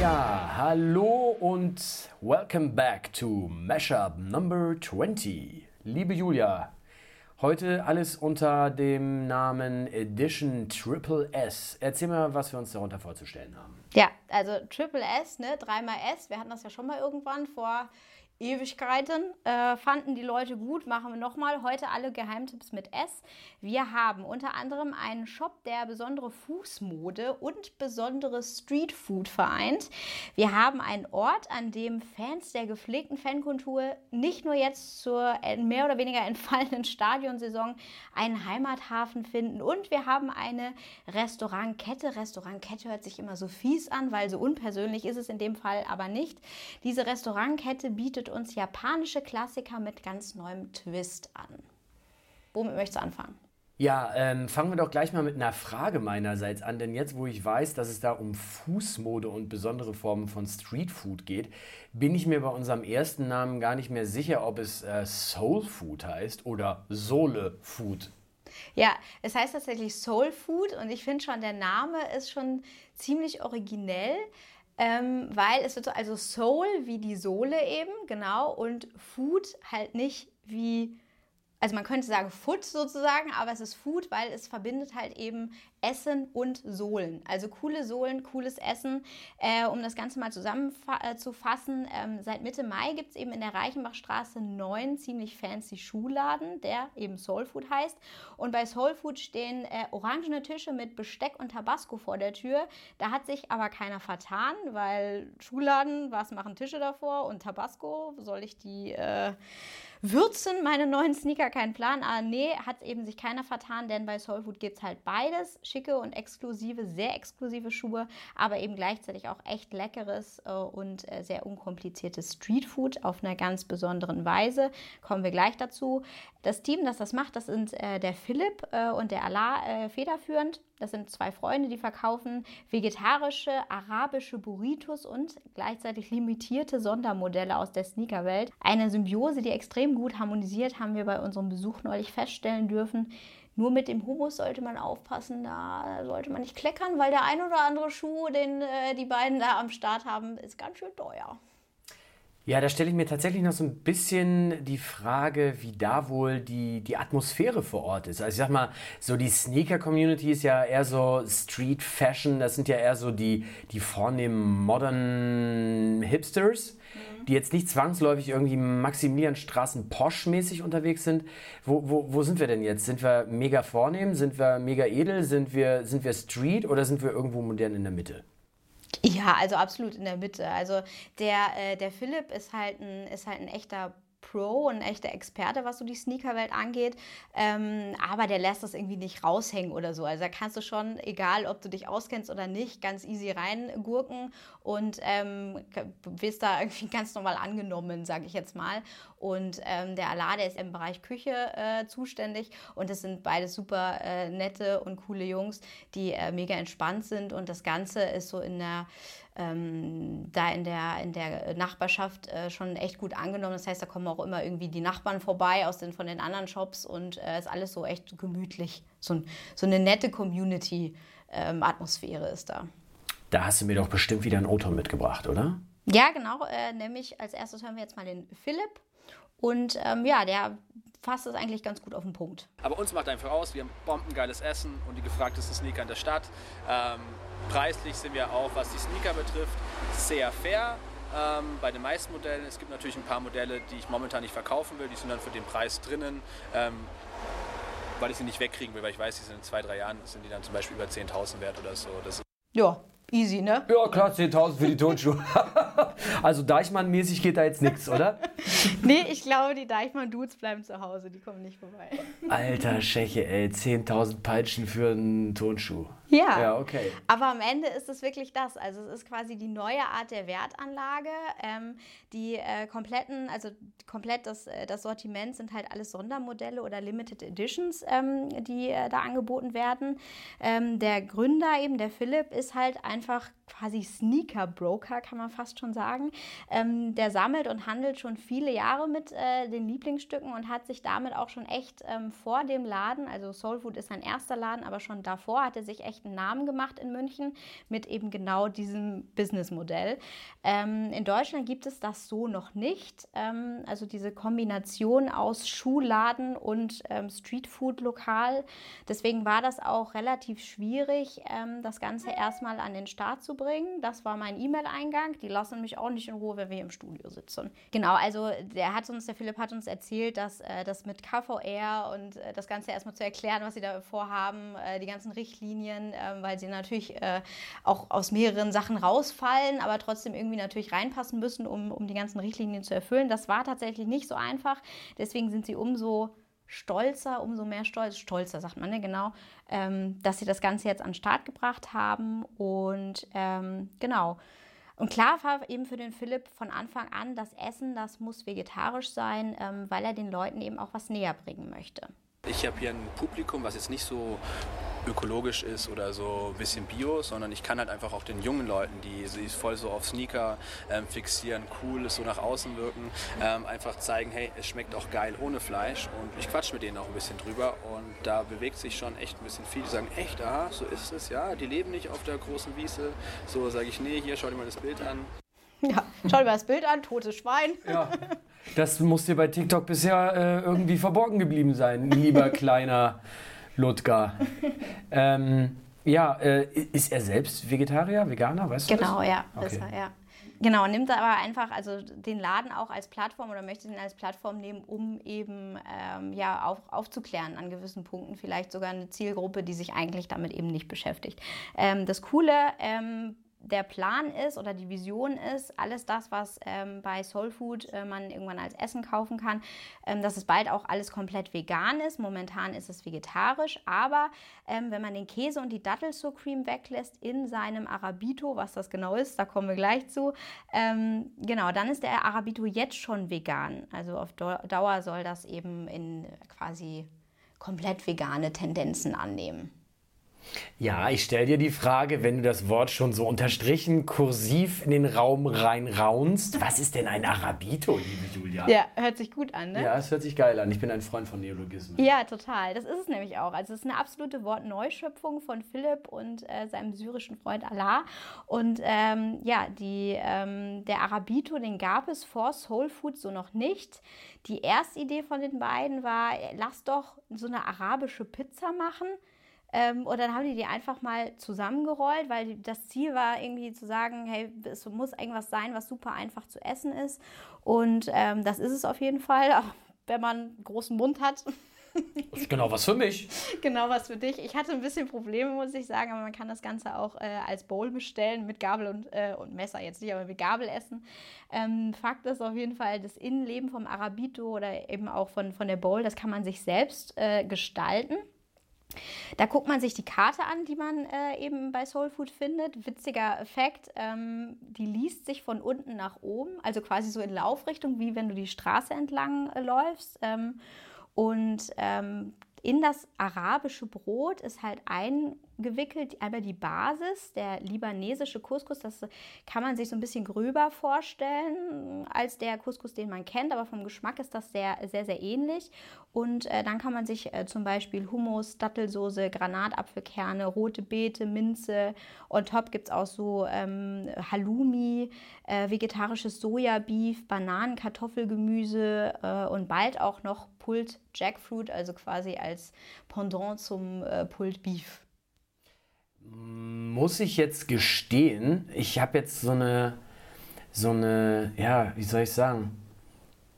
Ja, hallo und welcome back to Mashup Number 20. Liebe Julia, heute alles unter dem Namen Edition Triple S. Erzähl mal, was wir uns darunter vorzustellen haben. Ja, also Triple S, ne, dreimal S. Wir hatten das ja schon mal irgendwann vor Ewigkeiten. Äh, fanden die Leute gut, machen wir nochmal. Heute alle Geheimtipps mit S. Wir haben unter anderem einen Shop, der besondere Fußmode und besonderes Streetfood vereint. Wir haben einen Ort, an dem Fans der gepflegten Fankultur nicht nur jetzt zur mehr oder weniger entfallenen Stadionsaison einen Heimathafen finden. Und wir haben eine Restaurantkette. Restaurantkette hört sich immer so fies an, weil so unpersönlich ist es in dem Fall aber nicht. Diese Restaurantkette bietet uns japanische Klassiker mit ganz neuem Twist an. Womit möchtest du anfangen? Ja, ähm, fangen wir doch gleich mal mit einer Frage meinerseits an, denn jetzt, wo ich weiß, dass es da um Fußmode und besondere Formen von Streetfood geht, bin ich mir bei unserem ersten Namen gar nicht mehr sicher, ob es äh, Soul Food heißt oder Sohle Food. Ja, es heißt tatsächlich Soul Food und ich finde schon, der Name ist schon ziemlich originell ähm, weil es wird so, also Soul wie die Sohle eben, genau, und Food halt nicht wie also man könnte sagen Food sozusagen, aber es ist Food, weil es verbindet halt eben Essen und Sohlen. Also coole Sohlen, cooles Essen. Äh, um das Ganze mal zusammenzufassen, äh, ähm, seit Mitte Mai gibt es eben in der Reichenbachstraße neun ziemlich fancy Schuhladen, der eben Soul Food heißt. Und bei Soul Food stehen äh, orangene Tische mit Besteck und Tabasco vor der Tür. Da hat sich aber keiner vertan, weil Schuhladen, was machen Tische davor und Tabasco? Soll ich die äh, würzen meine neuen Sneaker? Kein Plan. Ah, nee, hat eben sich keiner vertan, denn bei Soulfood gibt es halt beides. Schicke und exklusive, sehr exklusive Schuhe, aber eben gleichzeitig auch echt leckeres äh, und äh, sehr unkompliziertes Streetfood auf einer ganz besonderen Weise. Kommen wir gleich dazu. Das Team, das das macht, das sind äh, der Philipp äh, und der Allah äh, federführend. Das sind zwei Freunde, die verkaufen vegetarische, arabische Burritos und gleichzeitig limitierte Sondermodelle aus der Sneakerwelt. Eine Symbiose, die extrem gut harmonisiert, haben wir bei unserem Besuch neulich feststellen dürfen. Nur mit dem Hummus sollte man aufpassen, da sollte man nicht kleckern, weil der ein oder andere Schuh, den äh, die beiden da am Start haben, ist ganz schön teuer. Ja, da stelle ich mir tatsächlich noch so ein bisschen die Frage, wie da wohl die, die Atmosphäre vor Ort ist. Also ich sag mal, so die Sneaker-Community ist ja eher so Street Fashion, das sind ja eher so die, die vornehmen modernen Hipsters, mhm. die jetzt nicht zwangsläufig irgendwie Maximilianstraßen Posch-mäßig unterwegs sind. Wo, wo, wo sind wir denn jetzt? Sind wir mega vornehm? Sind wir mega edel? Sind wir, sind wir Street oder sind wir irgendwo modern in der Mitte? Ja, also absolut in der Mitte. Also der, äh, der Philipp ist halt ein, ist halt ein echter Pro, ein echter Experte, was so die Sneakerwelt angeht. Ähm, aber der lässt das irgendwie nicht raushängen oder so. Also da kannst du schon, egal ob du dich auskennst oder nicht, ganz easy reingurken und ähm, wirst da irgendwie ganz normal angenommen, sage ich jetzt mal. Und ähm, der Allah, der ist im Bereich Küche äh, zuständig und das sind beide super äh, nette und coole Jungs, die äh, mega entspannt sind und das Ganze ist so in der ähm, da in der, in der Nachbarschaft äh, schon echt gut angenommen. Das heißt, da kommen auch immer irgendwie die Nachbarn vorbei aus den, von den anderen Shops und äh, ist alles so echt gemütlich. So, ein, so eine nette Community-Atmosphäre ähm, ist da. Da hast du mir doch bestimmt wieder ein Auto mitgebracht, oder? Ja, genau. Äh, nämlich als erstes hören wir jetzt mal den Philipp. Und ähm, ja, der fasst es eigentlich ganz gut auf den Punkt. Aber uns macht einfach aus, wir haben bombengeiles Essen und die gefragtesten Sneaker in der Stadt. Ähm, preislich sind wir auch, was die Sneaker betrifft, sehr fair. Ähm, bei den meisten Modellen. Es gibt natürlich ein paar Modelle, die ich momentan nicht verkaufen will, die sind dann für den Preis drinnen, ähm, weil ich sie nicht wegkriegen will, weil ich weiß, die sind in zwei, drei Jahren sind die dann zum Beispiel über 10.000 wert oder so. ja, Easy, ne? Ja, klar, 10.000 für die Tonschuhe. also Deichmann-mäßig geht da jetzt nichts, oder? Nee, ich glaube, die Deichmann-Dudes bleiben zu Hause, die kommen nicht vorbei. Alter Scheche, ey, 10.000 Peitschen für einen Tonschuh. Ja. Ja, okay. Aber am Ende ist es wirklich das. Also es ist quasi die neue Art der Wertanlage. Ähm, die äh, kompletten, also komplett das, äh, das Sortiment sind halt alles Sondermodelle oder Limited Editions, ähm, die äh, da angeboten werden. Ähm, der Gründer eben, der Philipp, ist halt einfach quasi Sneaker Broker, kann man fast schon sagen. Ähm, der sammelt und handelt schon viele Jahre mit äh, den Lieblingsstücken und hat sich damit auch schon echt ähm, vor dem Laden, also Soul Food ist sein erster Laden, aber schon davor hat er sich echt einen Namen gemacht in München mit eben genau diesem Businessmodell. Ähm, in Deutschland gibt es das so noch nicht. Ähm, also diese Kombination aus Schuhladen und ähm, Streetfood-Lokal. Deswegen war das auch relativ schwierig, ähm, das Ganze erstmal an den Start zu bringen. Das war mein E-Mail-Eingang. Die lassen mich auch nicht in Ruhe, wenn wir im Studio sitzen. Genau, also der hat uns, der Philipp hat uns erzählt, dass äh, das mit KVR und äh, das Ganze erstmal zu erklären, was sie da vorhaben, äh, die ganzen Richtlinien, ähm, weil sie natürlich äh, auch aus mehreren Sachen rausfallen, aber trotzdem irgendwie natürlich reinpassen müssen, um, um die ganzen Richtlinien zu erfüllen. Das war tatsächlich nicht so einfach. Deswegen sind sie umso stolzer, umso mehr stolz, stolzer sagt man, ne, genau, ähm, dass sie das Ganze jetzt an den Start gebracht haben. Und ähm, genau. Und klar war eben für den Philipp von Anfang an, das Essen, das muss vegetarisch sein, ähm, weil er den Leuten eben auch was näher bringen möchte. Ich habe hier ein Publikum, was jetzt nicht so ökologisch ist oder so ein bisschen bio, sondern ich kann halt einfach auch den jungen Leuten, die sich voll so auf Sneaker ähm, fixieren, cool so nach außen wirken, ähm, einfach zeigen, hey, es schmeckt auch geil ohne Fleisch und ich quatsch mit denen auch ein bisschen drüber und da bewegt sich schon echt ein bisschen viel. Die sagen, echt, aha, so ist es, ja, die leben nicht auf der großen Wiese. So sage ich, nee, hier, schau dir mal das Bild an. Ja, schau dir mal das Bild an, totes Schwein. Ja. Das muss dir bei TikTok bisher äh, irgendwie verborgen geblieben sein, lieber kleiner Ludger. Ähm, ja, äh, ist er selbst Vegetarier, Veganer, weißt du Genau, das? ja, Okay. ist er, ja. Genau, nimmt aber einfach also den Laden auch als Plattform oder möchte ihn als Plattform nehmen, um eben ähm, ja, auf, aufzuklären an gewissen Punkten, vielleicht sogar eine Zielgruppe, die sich eigentlich damit eben nicht beschäftigt. Ähm, das Coole ähm, der Plan ist oder die Vision ist, alles das, was ähm, bei Soul Food äh, man irgendwann als Essen kaufen kann, ähm, dass es bald auch alles komplett vegan ist. Momentan ist es vegetarisch, aber ähm, wenn man den Käse und die Dattelsucreme weglässt in seinem Arabito, was das genau ist, da kommen wir gleich zu, ähm, genau, dann ist der Arabito jetzt schon vegan. Also auf Dau- Dauer soll das eben in quasi komplett vegane Tendenzen annehmen. Ja, ich stelle dir die Frage, wenn du das Wort schon so unterstrichen kursiv in den Raum reinraunst, was ist denn ein Arabito, liebe Julia? Ja, hört sich gut an, ne? Ja, es hört sich geil an. Ich bin ein Freund von Neologismen. Ja, total. Das ist es nämlich auch. Also es ist eine absolute Wortneuschöpfung von Philipp und äh, seinem syrischen Freund Allah. Und ähm, ja, die, ähm, der Arabito, den gab es vor Soul Food so noch nicht. Die erste Idee von den beiden war, lass doch so eine arabische Pizza machen. Ähm, und dann haben die die einfach mal zusammengerollt, weil das Ziel war irgendwie zu sagen, hey, es muss irgendwas sein, was super einfach zu essen ist. Und ähm, das ist es auf jeden Fall, auch wenn man einen großen Mund hat. Das ist genau was für mich. Genau was für dich. Ich hatte ein bisschen Probleme, muss ich sagen, aber man kann das Ganze auch äh, als Bowl bestellen, mit Gabel und, äh, und Messer jetzt nicht, aber mit Gabel essen. Ähm, Fakt ist auf jeden Fall, das Innenleben vom Arabito oder eben auch von, von der Bowl, das kann man sich selbst äh, gestalten. Da guckt man sich die Karte an, die man äh, eben bei Soul Food findet. Witziger Effekt, ähm, die liest sich von unten nach oben, also quasi so in Laufrichtung, wie wenn du die Straße entlang äh, läufst. Ähm, und ähm, in das arabische Brot ist halt eingewickelt einmal die Basis, der libanesische Couscous. Das kann man sich so ein bisschen gröber vorstellen als der Couscous, den man kennt, aber vom Geschmack ist das sehr, sehr, sehr ähnlich. Und äh, dann kann man sich äh, zum Beispiel Hummus, Dattelsoße, Granatapfelkerne, rote Beete, Minze. On top gibt es auch so ähm, Halloumi, äh, vegetarisches Sojabeef, Bananen, Kartoffelgemüse äh, und bald auch noch Pulled Jackfruit, also quasi als Pendant zum äh, Pulled Beef. Muss ich jetzt gestehen, ich habe jetzt so eine, so eine, ja, wie soll ich sagen,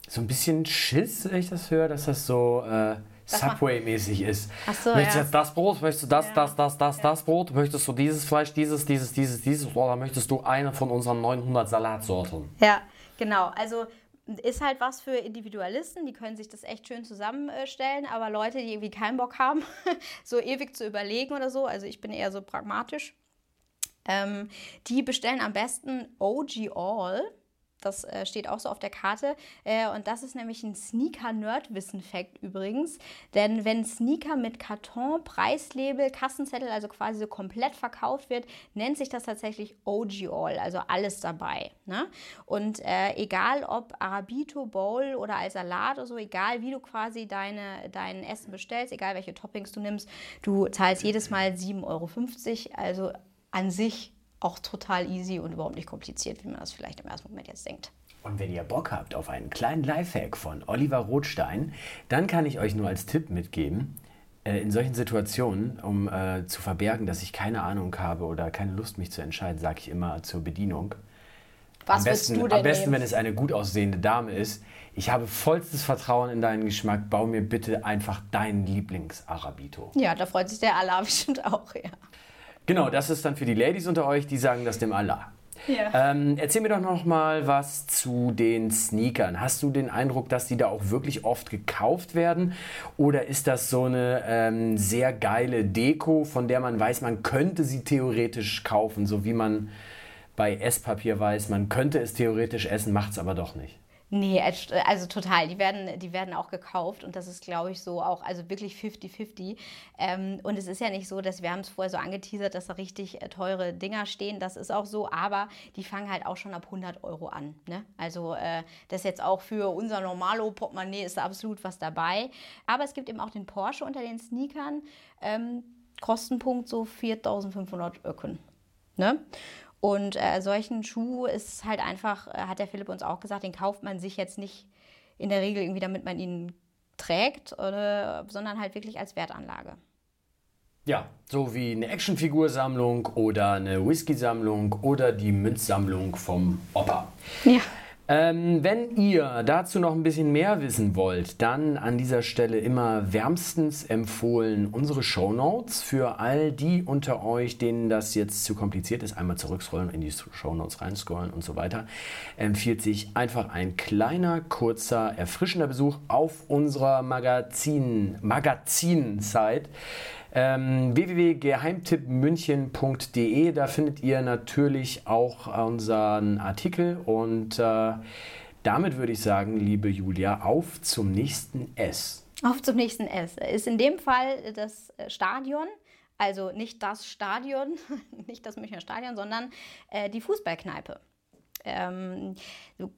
so ein bisschen Schiss, wenn ich das höre, dass das so äh, Subway-mäßig ist. Ach so, möchtest du ja. jetzt das Brot? Möchtest du das, Ja. das, das, das, das Brot? Möchtest du dieses Fleisch, dieses, dieses, dieses, dieses? Oder möchtest du eine von unseren 900 Salatsorten? Ja, genau. Also ist halt was für Individualisten, die können sich das echt schön zusammenstellen, aber Leute, die irgendwie keinen Bock haben, so ewig zu überlegen oder so, also ich bin eher so pragmatisch, ähm, die bestellen am besten OG All. Das äh, steht auch so auf der Karte. Äh, und das ist nämlich ein Sneaker-Nerd-Wissen-Fact übrigens. Denn wenn Sneaker mit Karton, Preislabel, Kassenzettel, also quasi so komplett verkauft wird, nennt sich das tatsächlich OG All, also alles dabei. Ne? Und äh, egal ob Arabito, Bowl oder als Salat oder so, egal wie du quasi deine, dein Essen bestellst, egal welche Toppings du nimmst, du zahlst jedes Mal 7,50 Euro. Also an sich auch total easy und überhaupt nicht kompliziert, wie man das vielleicht im ersten Moment jetzt denkt. Und wenn ihr Bock habt auf einen kleinen Lifehack von Oliver Rothstein, dann kann ich euch nur als Tipp mitgeben, äh, in solchen Situationen, um äh, zu verbergen, dass ich keine Ahnung habe oder keine Lust, mich zu entscheiden, sage ich immer zur Bedienung. Was am besten, du denn am besten nehmen? wenn es eine gut aussehende Dame ist. Ich habe vollstes Vertrauen in deinen Geschmack. Bau mir bitte einfach deinen Lieblings-Arabito. Ja, da freut sich der Allah bestimmt auch, ja. Genau, das ist dann für die Ladies unter euch, die sagen das dem Allah. Ja. Ähm, erzähl mir doch noch mal was zu den Sneakern. Hast du den Eindruck, dass die da auch wirklich oft gekauft werden? Oder ist das so eine ähm, sehr geile Deko, von der man weiß, man könnte sie theoretisch kaufen, so wie man bei Esspapier weiß, man könnte es theoretisch essen, macht es aber doch nicht? Nee, also total. Die werden, die werden auch gekauft und das ist, glaube ich, so auch, also wirklich 50-50. Ähm, und es ist ja nicht so, dass wir haben es vorher so angeteasert, dass da richtig äh, teure Dinger stehen. Das ist auch so, aber die fangen halt auch schon ab 100 Euro an. Ne? Also äh, das jetzt auch für unser Normalo-Portemonnaie ist da absolut was dabei. Aber es gibt eben auch den Porsche unter den Sneakern. Ähm, Kostenpunkt so 4.500 Öcken. Ne? Und äh, solchen Schuh ist halt einfach, äh, hat der Philipp uns auch gesagt, den kauft man sich jetzt nicht in der Regel irgendwie, damit man ihn trägt, oder, sondern halt wirklich als Wertanlage. Ja, so wie eine Actionfigursammlung oder eine Whisky-Sammlung oder die Münzsammlung vom Opa. Ja. Ähm, wenn ihr dazu noch ein bisschen mehr wissen wollt, dann an dieser Stelle immer wärmstens empfohlen unsere Shownotes für all die unter euch, denen das jetzt zu kompliziert ist. Einmal zurückscrollen, in die Shownotes reinscrollen und so weiter. Empfiehlt sich einfach ein kleiner, kurzer, erfrischender Besuch auf unserer Magazin, Magazin-Site ähm, www.geheimtippmünchen.de. Da findet ihr natürlich auch unseren Artikel und äh, damit würde ich sagen, liebe Julia, auf zum nächsten S. Auf zum nächsten S. Ist in dem Fall das äh, Stadion. Also nicht das Stadion, nicht das Münchner Stadion, sondern äh, die Fußballkneipe. Ähm,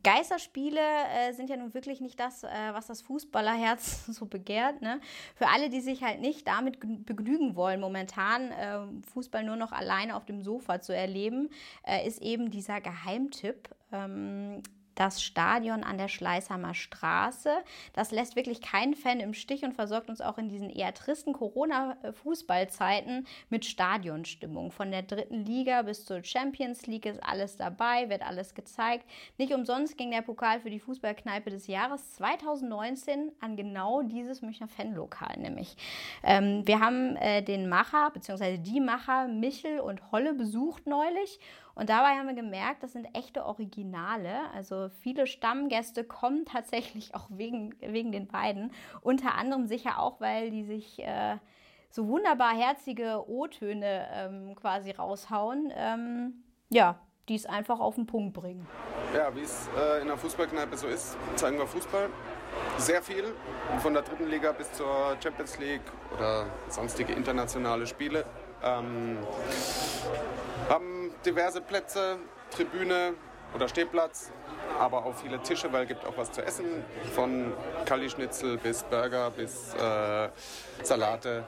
Geisterspiele äh, sind ja nun wirklich nicht das, äh, was das Fußballerherz so begehrt. Ne? Für alle, die sich halt nicht damit gen- begnügen wollen, momentan äh, Fußball nur noch alleine auf dem Sofa zu erleben, äh, ist eben dieser Geheimtipp. Ähm, das Stadion an der Schleißheimer Straße. Das lässt wirklich keinen Fan im Stich und versorgt uns auch in diesen eher tristen Corona-Fußballzeiten mit Stadionstimmung. Von der dritten Liga bis zur Champions League ist alles dabei, wird alles gezeigt. Nicht umsonst ging der Pokal für die Fußballkneipe des Jahres 2019 an genau dieses Münchner Fanlokal nämlich. Ähm, wir haben äh, den Macher bzw. die Macher Michel und Holle besucht neulich und dabei haben wir gemerkt, das sind echte Originale. Also viele Stammgäste kommen tatsächlich auch wegen, wegen den beiden. Unter anderem sicher auch, weil die sich äh, so wunderbar herzige O-Töne ähm, quasi raushauen. Ähm, ja, die es einfach auf den Punkt bringen. Ja, wie es äh, in der Fußballkneipe so ist, zeigen wir Fußball. Sehr viel, von der dritten Liga bis zur Champions League oder sonstige internationale Spiele. Ähm, haben diverse Plätze, Tribüne oder Stehplatz, aber auch viele Tische, weil es gibt auch was zu essen. Von Kalli-Schnitzel bis Burger bis äh, Salate,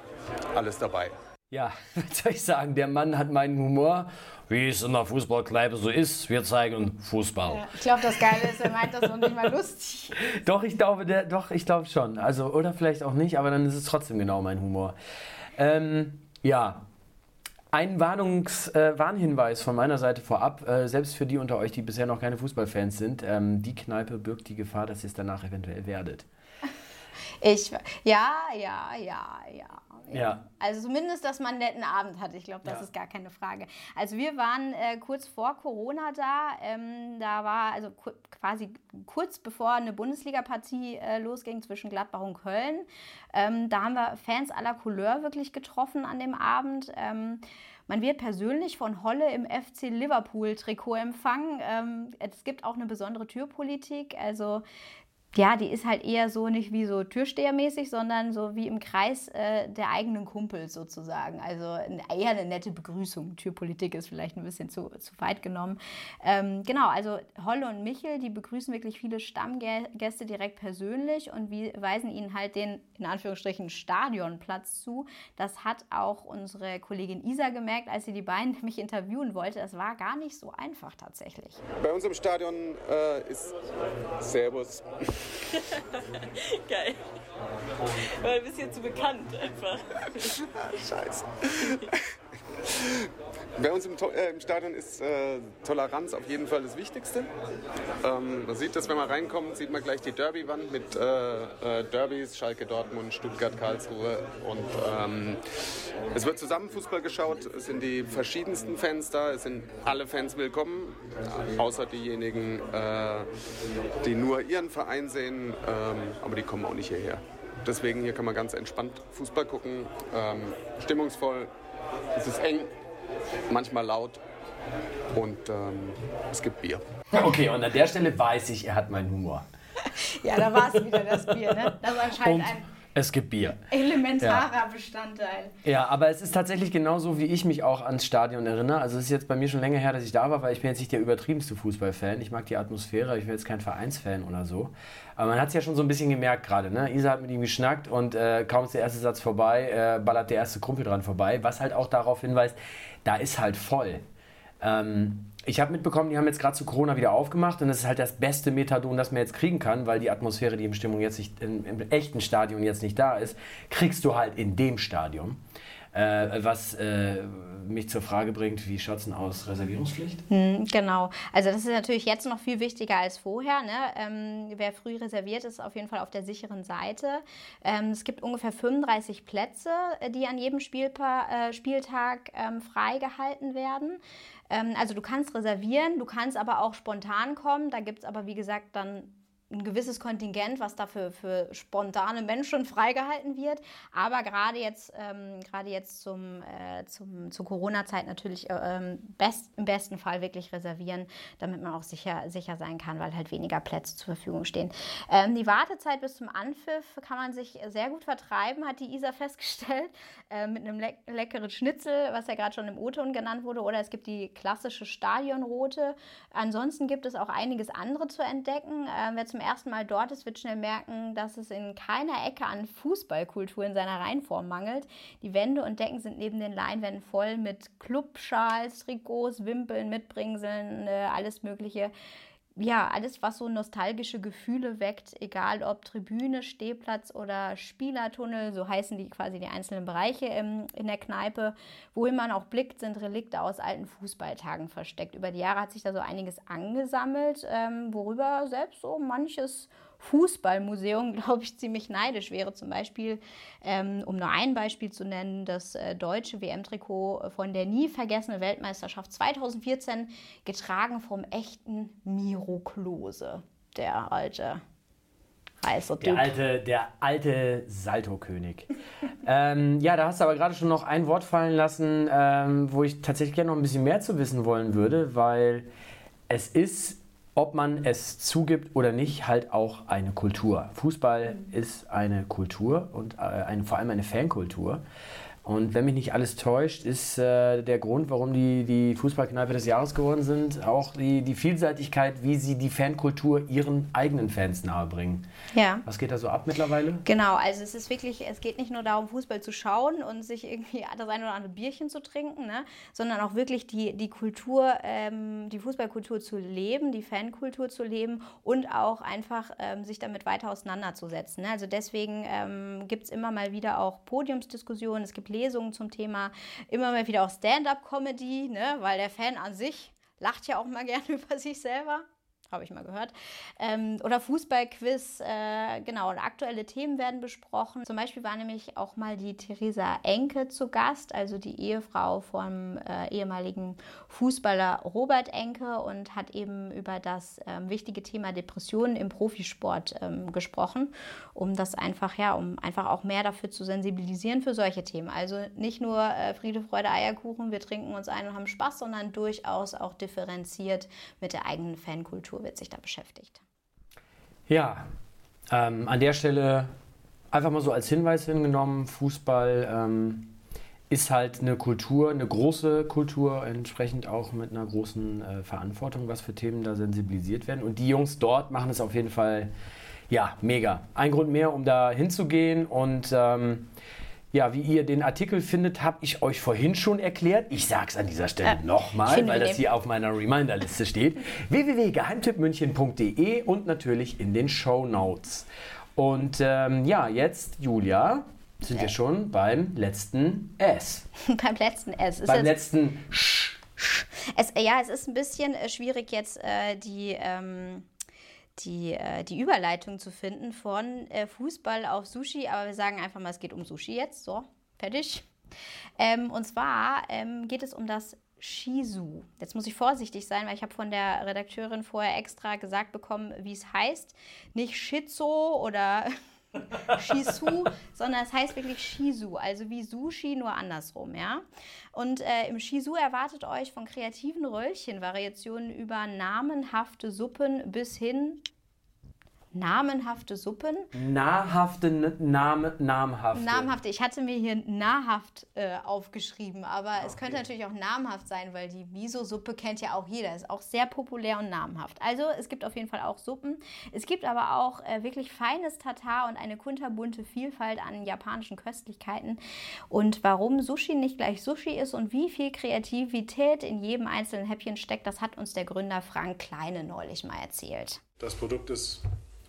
alles dabei. Ja, was soll ich sagen? Der Mann hat meinen Humor, wie es in der Fußballkneipe so ist. Wir zeigen Fußball. Ich glaube, das Geile ist, er meint das noch nicht mal lustig. Doch, ich glaube, der, doch, ich glaube schon. Also, oder vielleicht auch nicht, aber dann ist es trotzdem genau mein Humor. Ähm, ja. Ein Warnungs, äh, Warnhinweis von meiner Seite vorab, äh, selbst für die unter euch, die bisher noch keine Fußballfans sind, ähm, die Kneipe birgt die Gefahr, dass ihr es danach eventuell werdet. Ich, ja, ja, ja, ja. Ja. Also zumindest, dass man einen netten Abend hat. Ich glaube, das Ja. ist gar keine Frage. Also wir waren äh, kurz vor Corona da. Ähm, da war also ku quasi kurz bevor eine Bundesliga-Partie äh, losging zwischen Gladbach und Köln. Ähm, da haben wir Fans aller Couleur wirklich getroffen an dem Abend. Ähm, man wird persönlich von Holle im FC Liverpool-Trikot empfangen. Ähm, es gibt auch eine besondere Türpolitik. Also ja, die ist halt eher so nicht wie so Türstehermäßig, sondern so wie im Kreis äh, der eigenen Kumpels sozusagen. Also eher eine nette Begrüßung. Türpolitik ist vielleicht ein bisschen zu, zu weit genommen. Ähm, genau, also Holle und Michel, die begrüßen wirklich viele Stammgäste direkt persönlich und wir weisen ihnen halt den, in Anführungsstrichen, Stadionplatz zu. Das hat auch unsere Kollegin Isa gemerkt, als sie die beiden nämlich interviewen wollte. Das war gar nicht so einfach tatsächlich. Bei uns im Stadion äh, ist Servus. Geil. Weil du bist hier zu bekannt einfach. Scheiße. Bei uns im, äh, im Stadion ist äh, Toleranz auf jeden Fall das Wichtigste. Ähm, man sieht das, wenn man reinkommt, sieht man gleich die Derby-Wand mit äh, äh, Derbys, Schalke, Dortmund, Stuttgart, Karlsruhe. Und ähm, es wird zusammen Fußball geschaut. Es sind die verschiedensten Fans da. Es sind alle Fans willkommen, außer diejenigen, äh, die nur ihren Verein sehen. Ähm, aber die kommen auch nicht hierher. Deswegen hier kann man ganz entspannt Fußball gucken. Ähm, stimmungsvoll. Es ist eng, manchmal laut und ähm, es gibt Bier. Okay, und an der Stelle weiß ich, er hat meinen Humor. Ja, da war es wieder das Bier, ne? Das anscheinend Und ein es gibt Bier. elementarer Bestandteil. Ja, aber es ist tatsächlich genauso, wie ich mich auch ans Stadion erinnere. Also es ist jetzt bei mir schon länger her, dass ich da war, weil ich bin jetzt nicht der übertriebenste Fußballfan. Ich mag die Atmosphäre, ich bin jetzt kein Vereinsfan oder so. Aber man hat es ja schon so ein bisschen gemerkt gerade. Ne? Isa hat mit ihm geschnackt und äh, kaum ist der erste Satz vorbei, äh, ballert der erste Kumpel dran vorbei. Was halt auch darauf hinweist, da ist halt voll. Ähm, ich habe mitbekommen, die haben jetzt gerade zu Corona wieder aufgemacht und das ist halt das beste Methadon, das man jetzt kriegen kann, weil die Atmosphäre, die im Stimmung jetzt nicht im, im echten Stadion jetzt nicht da ist, kriegst du halt in dem Stadion. Äh, was äh, mich zur Frage bringt, wie schaut es denn aus? Reservierungspflicht? Genau. Also das ist natürlich jetzt noch viel wichtiger als vorher. Ne? Ähm, wer früh reserviert, ist auf jeden Fall auf der sicheren Seite. Ähm, es gibt ungefähr 35 Plätze, äh, die an jedem Spielpa äh, Spieltag ähm, freigehalten werden. Ähm, also du kannst reservieren, du kannst aber auch spontan kommen. Da gibt es aber, wie gesagt, dann ein gewisses Kontingent, was dafür für spontane Menschen freigehalten wird. Aber gerade jetzt, ähm, gerade jetzt zum, äh, zum, zur Corona-Zeit natürlich äh, ähm, best, im besten Fall wirklich reservieren, damit man auch sicher, sicher sein kann, weil halt weniger Plätze zur Verfügung stehen. Ähm, die Wartezeit bis zum Anpfiff kann man sich sehr gut vertreiben, hat die Isa festgestellt, äh, mit einem leck leckeren Schnitzel, was ja gerade schon im O-Ton genannt wurde, oder es gibt die klassische Stadionrote. Ansonsten gibt es auch einiges andere zu entdecken. Äh, wer zum ersten Mal dort ist, wird schnell merken, dass es in keiner Ecke an Fußballkultur in seiner Reihenform mangelt. Die Wände und Decken sind neben den Leinwänden voll mit Clubschals, Trikots, Wimpeln, Mitbringseln, äh, alles Mögliche. Ja, alles, was so nostalgische Gefühle weckt, egal ob Tribüne, Stehplatz oder Spielertunnel, so heißen die quasi die einzelnen Bereiche im, in der Kneipe. Wohin man auch blickt, sind Relikte aus alten Fußballtagen versteckt. Über die Jahre hat sich da so einiges angesammelt, ähm, worüber selbst so manches Fußballmuseum, glaube ich, ziemlich neidisch wäre. Zum Beispiel, ähm, um nur ein Beispiel zu nennen, das äh, deutsche WM-Trikot von der nie vergessenen Weltmeisterschaft 2014, getragen vom echten Miro Klose, der alte heiße Der alte, der alte Salto-König. ähm, ja, da hast du aber gerade schon noch ein Wort fallen lassen, ähm, wo ich tatsächlich gerne noch ein bisschen mehr zu wissen wollen würde, weil es ist, ob man es zugibt oder nicht, halt auch eine Kultur. Fußball ist eine Kultur und äh, eine, vor allem eine Fankultur. Und wenn mich nicht alles täuscht, ist äh, der Grund, warum die, die Fußballkneipe des Jahres geworden sind, auch die, die Vielseitigkeit, wie sie die Fankultur ihren eigenen Fans nahebringen. Ja. Was geht da so ab mittlerweile? Genau, also es ist wirklich, es geht nicht nur darum, Fußball zu schauen und sich irgendwie das ein oder andere Bierchen zu trinken, ne, sondern auch wirklich die, die Kultur, ähm, die Fußballkultur zu leben, die Fankultur zu leben und auch einfach ähm, sich damit weiter auseinanderzusetzen. Ne? Also deswegen ähm, gibt es immer mal wieder auch Podiumsdiskussionen, es gibt Lesungen zum Thema, immer mal wieder auch Stand-up-Comedy, ne, weil der Fan an sich lacht ja auch mal gerne über sich selber. Habe ich mal gehört. Ähm, oder Fußballquiz, äh, genau. Und aktuelle Themen werden besprochen. Zum Beispiel war nämlich auch mal die Theresa Enke zu Gast, also die Ehefrau vom äh, ehemaligen Fußballer Robert Enke und hat eben über das ähm, wichtige Thema Depressionen im Profisport ähm, gesprochen, um das einfach, ja, um einfach auch mehr dafür zu sensibilisieren für solche Themen. Also nicht nur äh, Friede, Freude, Eierkuchen, wir trinken uns ein und haben Spaß, sondern durchaus auch differenziert mit der eigenen Fankultur wird sich da beschäftigt. Ja, ähm, an der Stelle einfach mal so als Hinweis hingenommen, Fußball ähm, ist halt eine Kultur, eine große Kultur, entsprechend auch mit einer großen äh, Verantwortung, was für Themen da sensibilisiert werden. Und die Jungs dort machen es auf jeden Fall, ja, mega. Ein Grund mehr, um da hinzugehen und ähm, ja, wie ihr den Artikel findet, habe ich euch vorhin schon erklärt. Ich sage es an dieser Stelle Äh, nochmal, weil das hier auf meiner Reminder-Liste steht. www.geheimtippmünchen.de und natürlich in den Show Notes. Und ähm, ja, jetzt, Julia, sind wir schon beim letzten S. Beim letzten S. Ist Beim letzten Sch. Es, ja, es ist ein bisschen äh, schwierig jetzt äh, die, ähm, die, äh, die Überleitung zu finden von äh, Fußball auf Sushi, aber wir sagen einfach mal, es geht um Sushi jetzt. So, fertig. Ähm, und zwar ähm, geht es um das Shizu. Jetzt muss ich vorsichtig sein, weil ich habe von der Redakteurin vorher extra gesagt bekommen, wie es heißt. Nicht Shizu oder Shizu, sondern es heißt wirklich Shizu, also wie Sushi, nur andersrum, ja. Und äh, im Shizu erwartet euch von kreativen Röllchen-Variationen über namenhafte Suppen bis hin namenhafte Suppen. Nahrhafte N- Name, namhafte. Namhafte. Ich hatte mir hier nahrhaft äh, aufgeschrieben, aber es könnte natürlich auch namhaft sein, weil die Miso-Suppe kennt ja auch jeder. Ist auch sehr populär und namhaft. Also es gibt auf jeden Fall auch Suppen. Es gibt aber auch äh, wirklich feines Tatar und eine kunterbunte Vielfalt an japanischen Köstlichkeiten. Und warum Sushi nicht gleich Sushi ist und wie viel Kreativität in jedem einzelnen Häppchen steckt, das hat uns der Gründer Frank Kleine neulich mal erzählt. Das Produkt ist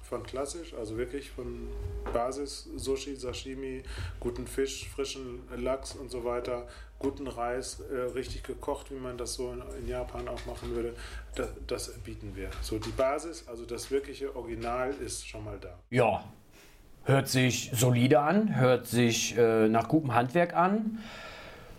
von klassisch, also wirklich von Basis, Sushi, Sashimi, guten Fisch, frischen Lachs und so weiter, guten Reis, äh, richtig gekocht, wie man das so in, in Japan auch machen würde. Das, das bieten wir. So die Basis, also das wirkliche Original ist schon mal da. Ja, hört sich solide an, hört sich äh, nach gutem Handwerk an,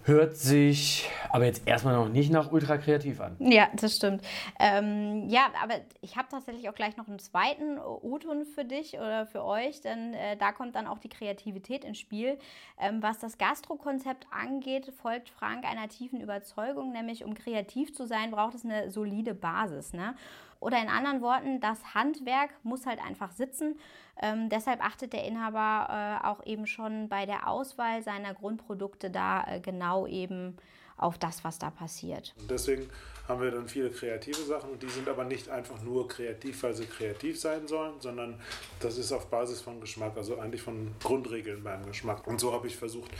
hört sich aber jetzt erstmal noch nicht nach ultra kreativ an. Ja, das stimmt. Ähm, ja, aber ich habe tatsächlich auch gleich noch einen zweiten O-Ton für dich oder für euch, denn äh, da kommt dann auch die Kreativität ins Spiel. Ähm, was das Gastro-Konzept angeht, folgt Frank einer tiefen Überzeugung, nämlich um kreativ zu sein, braucht es eine solide Basis. Ne? Oder in anderen Worten, das Handwerk muss halt einfach sitzen. Ähm, deshalb achtet der Inhaber äh, auch eben schon bei der Auswahl seiner Grundprodukte da äh, genau eben auf das, was da passiert. Und deswegen haben wir dann viele kreative Sachen und die sind aber nicht einfach nur kreativ, weil sie kreativ sein sollen, sondern das ist auf Basis von Geschmack, also eigentlich von Grundregeln beim Geschmack. Und so habe ich versucht,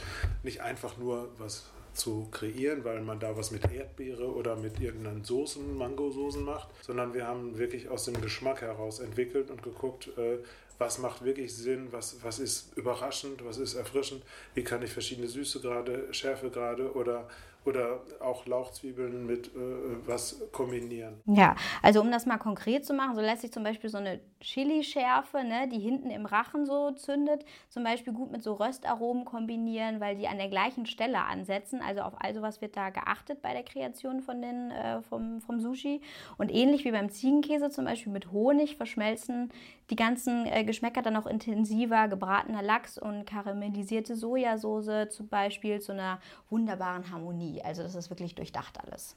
nicht einfach nur was zu kreieren, weil man da was mit Erdbeere oder mit irgendeinen Soßen, Mangosoßen macht, sondern wir haben wirklich aus dem Geschmack heraus entwickelt und geguckt, äh, was macht wirklich Sinn, was, was ist überraschend, was ist erfrischend, wie kann ich verschiedene Süßegrade, Schärfegrade oder, oder auch Lauchzwiebeln mit äh, was kombinieren. Ja, also um das mal konkret zu machen, so lässt sich zum Beispiel so eine Chili-Schärfe, ne, die hinten im Rachen so zündet, zum Beispiel gut mit so Röstaromen kombinieren, weil die an der gleichen Stelle ansetzen. Also auf all sowas wird da geachtet bei der Kreation von den, äh, vom, vom Sushi. Und ähnlich wie beim Ziegenkäse zum Beispiel mit Honig verschmelzen die ganzen äh, Geschmäcker dann noch intensiver. Gebratener Lachs und karamellisierte Sojasauce zum Beispiel zu einer wunderbaren Harmonie. Also das ist wirklich durchdacht alles.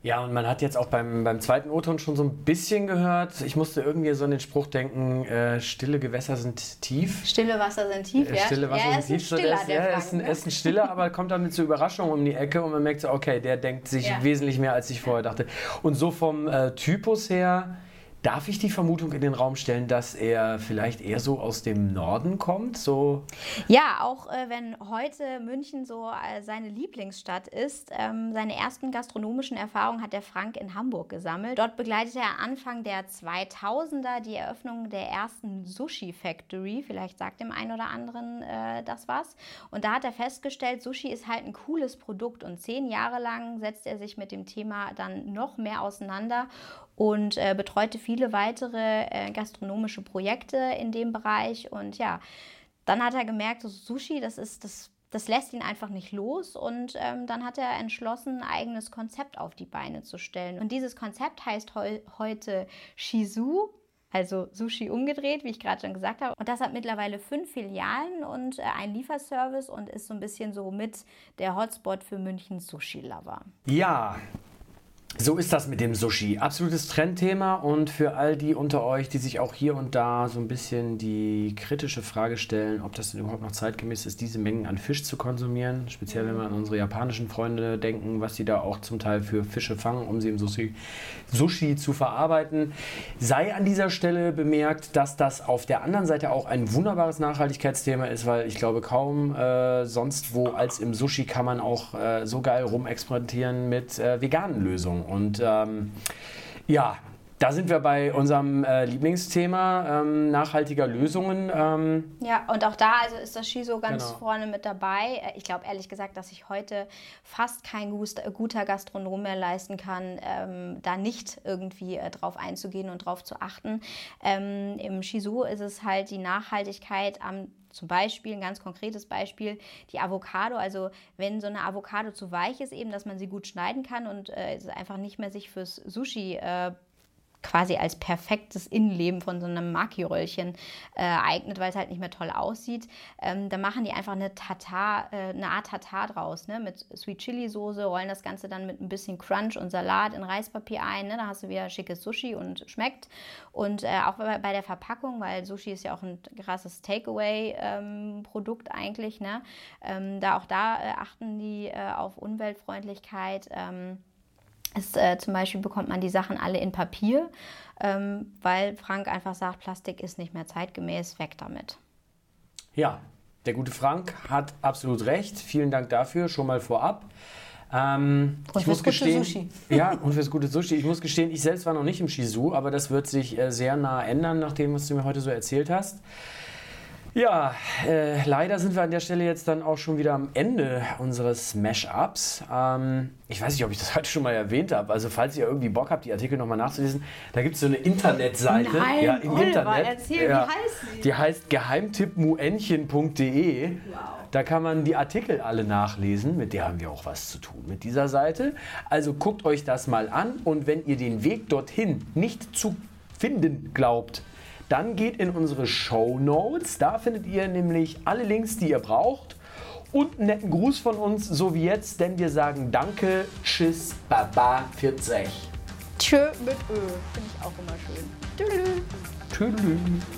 Ja, und man hat jetzt auch beim, beim zweiten O-Ton schon so ein bisschen gehört, ich musste irgendwie so an den Spruch denken, äh, stille Gewässer sind tief. Stille Wasser sind tief, Äh, ja. Stille Wasser ja, sind tief. So, ein der Stiller, ist, der ja, Frank, ist ein, ne? ist ein Stiller, aber kommt dann mit zur Überraschung um die Ecke und man merkt so, okay, der denkt sich Ja. wesentlich mehr, als ich vorher dachte. Und so vom äh, Typus her, darf ich die Vermutung in den Raum stellen, dass er vielleicht eher so aus dem Norden kommt? So Ja, auch äh, wenn heute München so äh, seine Lieblingsstadt ist, ähm, seine ersten gastronomischen Erfahrungen hat der Frank in Hamburg gesammelt. Dort begleitete er Anfang der 2000er die Eröffnung der ersten Sushi Factory. Vielleicht sagt dem einen oder anderen äh, das was. Und da hat er festgestellt, Sushi ist halt ein cooles Produkt und zehn Jahre lang setzt er sich mit dem Thema dann noch mehr auseinander und äh, betreute viele weitere äh, gastronomische Projekte in dem Bereich. Und ja, dann hat er gemerkt, so Sushi, das ist das das lässt ihn einfach nicht los und ähm, dann hat er entschlossen, ein eigenes Konzept auf die Beine zu stellen. Und dieses Konzept heißt heu heute Shizu, also Sushi umgedreht, wie ich gerade schon gesagt habe. Und das hat mittlerweile fünf Filialen und äh, einen Lieferservice und ist so ein bisschen so mit der Hotspot für Münchens Sushi-Lover. Ja, so ist das mit dem Sushi. Absolutes Trendthema und für all die unter euch, die sich auch hier und da so ein bisschen die kritische Frage stellen, ob das denn überhaupt noch zeitgemäß ist, diese Mengen an Fisch zu konsumieren. Speziell wenn wir an unsere japanischen Freunde denken, was sie da auch zum Teil für Fische fangen, um sie im Sushi, Sushi zu verarbeiten. Sei an dieser Stelle bemerkt, dass das auf der anderen Seite auch ein wunderbares Nachhaltigkeitsthema ist, weil ich glaube, kaum äh, sonst wo als im Sushi kann man auch äh, so geil rumexperimentieren mit äh, veganen Lösungen. Und ähm, ja, da sind wir bei unserem äh, Lieblingsthema ähm, nachhaltiger Lösungen. Ähm, Ja, und auch da also ist das Shiso ganz Genau. vorne mit dabei. Äh, Ich glaube ehrlich gesagt, dass sich heute fast kein äh, guter Gastronom mehr leisten kann, ähm, da nicht irgendwie äh, drauf einzugehen und drauf zu achten. Ähm, Im Shiso ist es halt die Nachhaltigkeit am zum Beispiel, ein ganz konkretes Beispiel, die Avocado. Also wenn so eine Avocado zu weich ist, eben, dass man sie gut schneiden kann und äh, einfach nicht mehr sich fürs Sushi äh, quasi als perfektes Innenleben von so einem Maki-Röllchen äh, eignet, weil es halt nicht mehr toll aussieht. Ähm, da machen die einfach eine Tatar, äh, eine Art Tatar draus, ne? mit Sweet Chili Soße, rollen das Ganze dann mit ein bisschen Crunch und Salat in Reispapier ein. Ne? Da hast du wieder schickes Sushi und schmeckt. Und äh, auch bei, bei der Verpackung, weil Sushi ist ja auch ein krasses Takeaway-Produkt eigentlich. Ne? Ähm, da auch da äh, achten die äh, auf Umweltfreundlichkeit. Ähm, ist, äh, zum Beispiel bekommt man die Sachen alle in Papier, ähm, weil Frank einfach sagt, Plastik ist nicht mehr zeitgemäß, weg damit. ja, der gute Frank hat absolut recht. Vielen Dank dafür schon mal vorab. Ähm, Und ich fürs muss gute gestehen, Sushi. Ja, und fürs gute Sushi. Ich muss gestehen, ich selbst war noch nicht im Shizu, aber das wird sich äh, sehr nah ändern, nach dem, was du mir heute so erzählt hast. Ja, äh, leider sind wir an der Stelle jetzt dann auch schon wieder am Ende unseres Mash-Ups. Ähm, ich weiß nicht, ob ich das heute schon mal erwähnt habe. Also falls ihr irgendwie Bock habt, die Artikel nochmal nachzulesen, da gibt es so eine Internetseite. Nein, ja, im Oliver, Internet. erzähl, wie heißt sie? Die heißt geheimtippmuentchen.de. Da kann man die Artikel alle nachlesen. Mit der haben wir auch was zu tun, mit dieser Seite. Also guckt euch das mal an und wenn ihr den Weg dorthin nicht zu finden glaubt, dann geht in unsere Show Notes. Da findet ihr nämlich alle Links, die ihr braucht. Und einen netten Gruß von uns, so wie jetzt, denn wir sagen Danke, Tschüss, Baba, 40. Tschö mit Ö, finde ich auch immer schön. Tschüss. Tschüss.